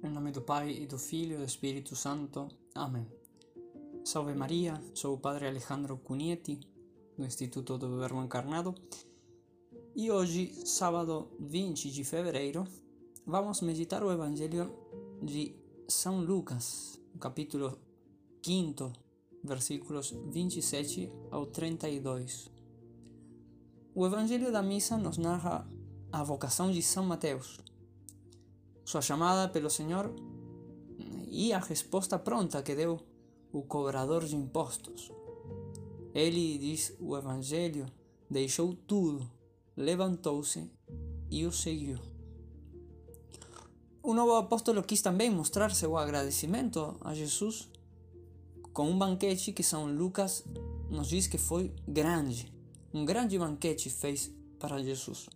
Em nome do Pai e do Filho e do Espírito Santo. Amém. Salve Maria, sou o Padre Alejandro Cunieti, do Instituto do Verbo Encarnado, e hoje, sábado 20 de fevereiro, vamos meditar o Evangelho de São Lucas, capítulo 5, versículos 27 ao 32. O Evangelho da Missa nos narra a vocação de São Mateus, sua chamada pelo Senhor e a resposta pronta que deu o cobrador de impostos. Ele, diz o Evangelho, deixou tudo, levantou-se e o seguiu. O novo apóstolo quis também mostrar seu agradecimento a Jesus com um banquete que São Lucas nos diz que foi grande. Um grande banquete fez para Jesus.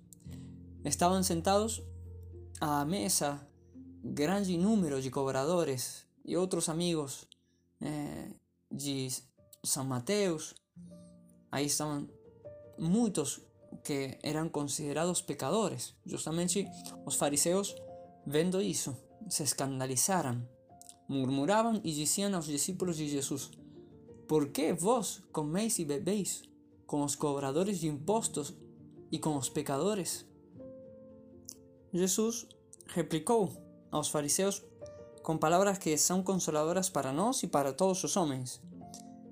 Estavam sentados à mesa grande número de cobradores e outros amigos eh, de São Mateus. Aí estavam muitos que eram considerados pecadores. Justamente os fariseus, vendo isso, se escandalizaram, murmuravam e diziam aos discípulos de Jesus: Por que vós comeis e bebeis com os cobradores de impostos e com os pecadores? Jesus replicou aos fariseus com palavras que são consoladoras para nós e para todos os homens.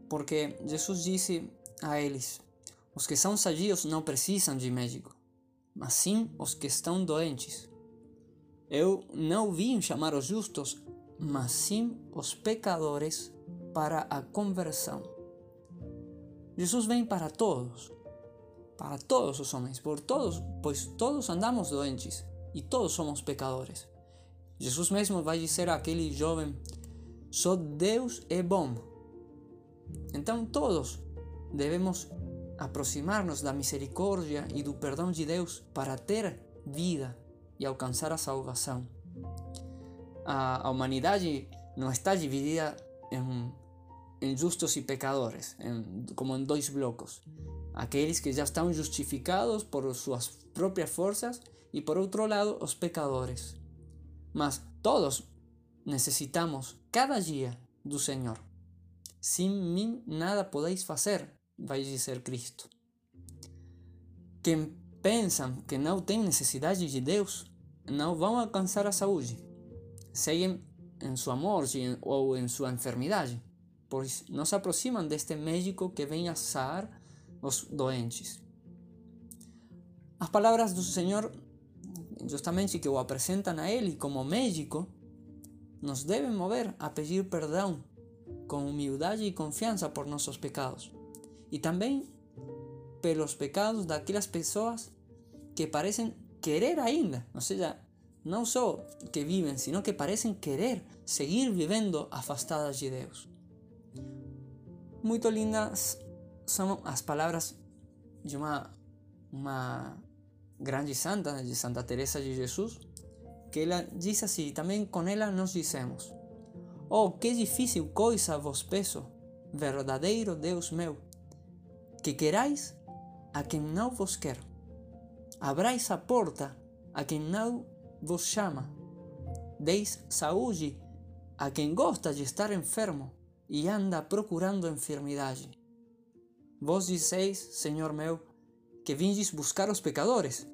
Porque Jesus disse a eles: Os que são sadios não precisam de médico, mas sim os que estão doentes. Eu não vim chamar os justos, mas sim os pecadores para a conversão. Jesus vem para todos, para todos os homens, por todos, pois todos andamos doentes e todos somos pecadores. Jesus mesmo vai dizer àquele jovem: só Deus é bom. Então todos devemos aproximar-nos da misericórdia e do perdão de Deus para ter vida e alcançar a salvação. A, humanidade não está dividida em, em justos e pecadores, como em dois blocos. Aqueles que já estão justificados por suas próprias forças e por outro lado os pecadores. Mas todos necessitamos cada dia do Senhor. Sem mim nada podeis fazer, vai dizer Cristo. Quem pensam que não tem necessidade de Deus não vão alcançar a saúde. Seguem em sua morte ou em sua enfermidade, pois não se aproximam deste médico que vem a sarar os doentes. As palavras do Senhor justamente que o apresentam a Ele como médico, nos devem mover a pedir perdão com humildade e confiança por nossos pecados. E também pelos pecados daquelas pessoas que parecem querer ainda, ou seja, não só que vivem, sino que parecem querer seguir vivendo afastadas de Deus. Muito lindas são as palavras de uma, uma grande santa, de Santa Teresa de Jesus, que ela diz assim, também com ela nós dizemos: Oh, que difícil coisa vos peço, verdadeiro Deus meu, que querais a quem não vos quer, abrais a porta a quem não vos chama, deis saúde a quem gosta de estar enfermo e anda procurando enfermidade. Vós dizeis, Senhor meu, que vindes buscar os pecadores.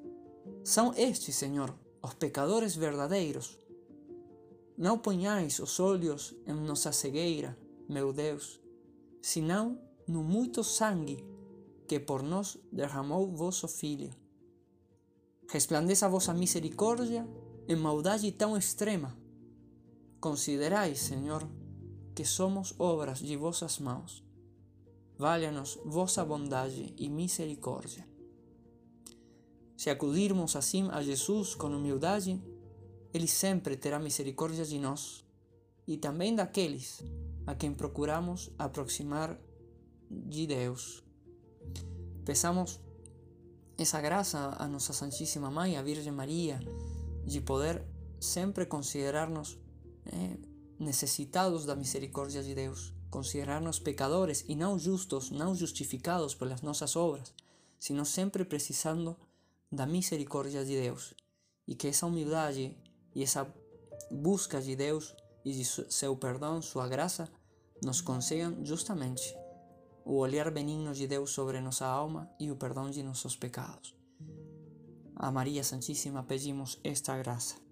São estes, Senhor, os pecadores verdadeiros. Não ponhais os olhos em nossa cegueira, meu Deus, senão no muito sangue que por nós derramou vosso Filho. Resplandeça a vossa misericórdia em maldade tão extrema. Considerai, Senhor, que somos obras de vossas mãos. Valha-nos vossa bondade e misericórdia. Se acudirmos assim a Jesus com humildade, Ele sempre terá misericórdia de nós e também daqueles a quem procuramos aproximar de Deus. Peçamos essa graça a Nossa Santíssima Mãe, a Virgem Maria, de poder sempre considerar-nos eh, necessitados da misericórdia de Deus, considerar-nos pecadores e não justos, não justificados pelas nossas obras, sino sempre precisando da misericórdia de Deus e que essa humildade e essa busca de Deus e de seu perdão, sua graça, nos concedam justamente o olhar benigno de Deus sobre nossa alma e o perdão de nossos pecados. A Maria Santíssima pedimos esta graça.